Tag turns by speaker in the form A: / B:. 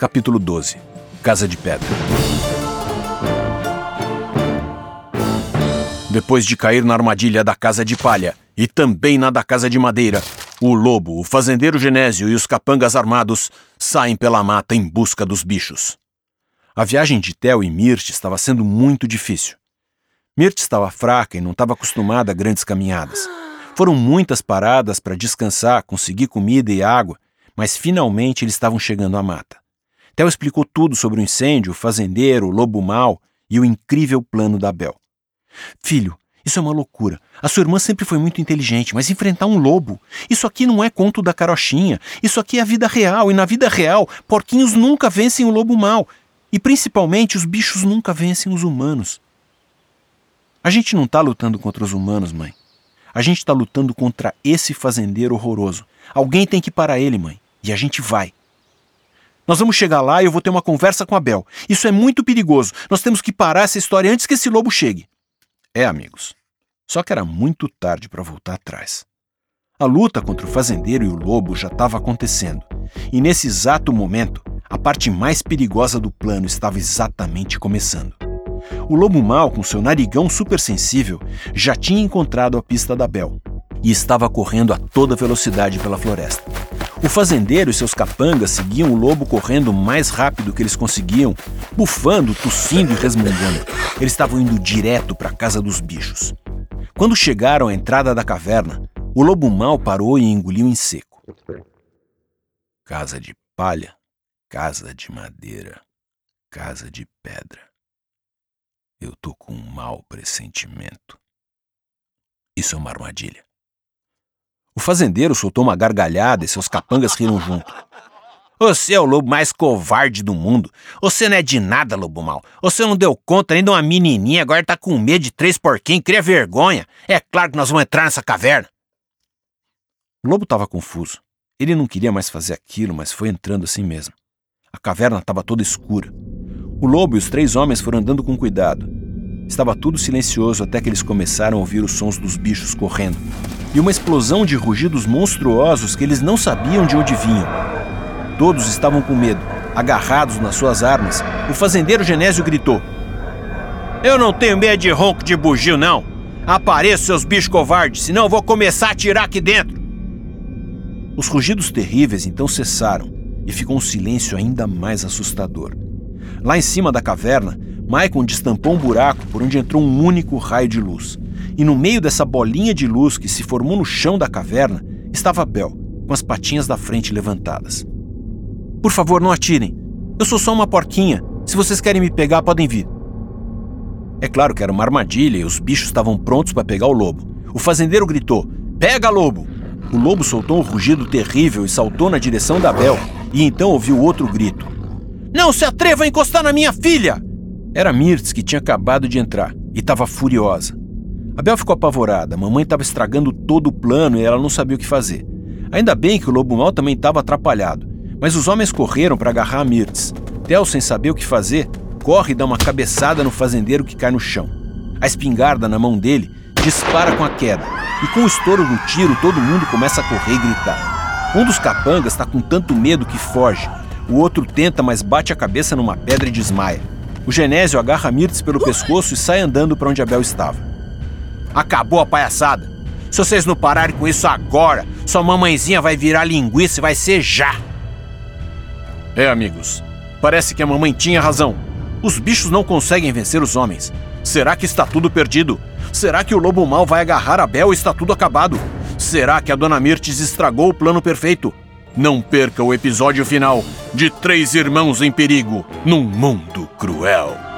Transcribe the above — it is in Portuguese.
A: Capítulo 12 Casa de Pedra Depois de cair na armadilha da casa de palha e também na da casa de madeira, o lobo, o fazendeiro Genésio e os capangas armados saem pela mata em busca dos bichos. A viagem de Theo e Mirt estava sendo muito difícil. Mirt estava fraca e não estava acostumada a grandes caminhadas. Foram muitas paradas para descansar, conseguir comida e água, mas finalmente eles estavam chegando à mata. Theo explicou tudo sobre o incêndio, o fazendeiro, o lobo mau e o incrível plano da Bel. Filho, isso é uma loucura. A sua irmã sempre foi muito inteligente, mas enfrentar um lobo, isso aqui não é conto da carochinha. Isso aqui é a vida real, e na vida real, porquinhos nunca vencem o lobo mau. E principalmente, os bichos nunca vencem os humanos. A gente não está lutando contra os humanos, mãe. A gente está lutando contra esse fazendeiro horroroso. Alguém tem que parar ele, mãe. E a gente vai. Nós vamos chegar lá e eu vou ter uma conversa com a Bel. Isso é muito perigoso. Nós temos que parar essa história antes que esse lobo chegue. É, amigos. Só que era muito tarde para voltar atrás. A luta contra o fazendeiro e o lobo já estava acontecendo. E nesse exato momento, a parte mais perigosa do plano estava exatamente começando. O lobo mau, com seu narigão super sensível, já tinha encontrado a pista da Bel e estava correndo a toda velocidade pela floresta. O fazendeiro e seus capangas seguiam o lobo correndo o mais rápido que eles conseguiam, bufando, tossindo e resmungando. Eles estavam indo direto para a casa dos bichos. Quando chegaram à entrada da caverna, o lobo mau parou e engoliu em seco. Casa de palha, casa de madeira, casa de pedra. Eu tô com um mau pressentimento. Isso é uma armadilha. O fazendeiro soltou uma gargalhada e seus capangas riram junto. Você é o lobo mais covarde do mundo. Você não é de nada, lobo mal. Você não deu conta nem de uma menininha, agora tá com medo de três porquinhos, cria vergonha. É claro que nós vamos entrar nessa caverna. O lobo estava confuso. Ele não queria mais fazer aquilo, mas foi entrando assim mesmo. A caverna estava toda escura. O lobo e os três homens foram andando com cuidado. Estava tudo silencioso até que eles começaram a ouvir os sons dos bichos correndo e uma explosão de rugidos monstruosos que eles não sabiam de onde vinham. Todos estavam com medo, agarrados nas suas armas. O fazendeiro Genésio gritou: Eu não tenho medo de ronco de bugio, não. Apareçam seus bichos covardes, senão eu vou começar a atirar aqui dentro. Os rugidos terríveis então cessaram e ficou um silêncio ainda mais assustador. Lá em cima da caverna, Maicon destampou um buraco por onde entrou um único raio de luz. E no meio dessa bolinha de luz que se formou no chão da caverna estava Bel, com as patinhas da frente levantadas. Por favor, não atirem. Eu sou só uma porquinha. Se vocês querem me pegar, podem vir. É claro que era uma armadilha e os bichos estavam prontos para pegar o lobo. O fazendeiro gritou: Pega, lobo! O lobo soltou um rugido terrível e saltou na direção da Bel, e então ouviu outro grito: Não se atreva a encostar na minha filha! Era Mirtz que tinha acabado de entrar e estava furiosa. A Bel ficou apavorada. A mamãe estava estragando todo o plano e ela não sabia o que fazer. Ainda bem que o lobo mal também estava atrapalhado. Mas os homens correram para agarrar a Mirtz. Tel, sem saber o que fazer, corre e dá uma cabeçada no fazendeiro que cai no chão. A espingarda na mão dele dispara com a queda. E com o estouro do tiro, todo mundo começa a correr e gritar. Um dos capangas está com tanto medo que foge. O outro tenta, mas bate a cabeça numa pedra e desmaia. O Genésio agarra Mirtz pelo pescoço e sai andando para onde Abel estava. Acabou a palhaçada. Se vocês não pararem com isso agora, sua mamãezinha vai virar linguiça e vai ser já. É, amigos. Parece que a mamãe tinha razão. Os bichos não conseguem vencer os homens. Será que está tudo perdido? Será que o lobo mal vai agarrar Abel e está tudo acabado? Será que a dona Mirtes estragou o plano perfeito? Não perca o episódio final de Três Irmãos em Perigo num Mundo Cruel.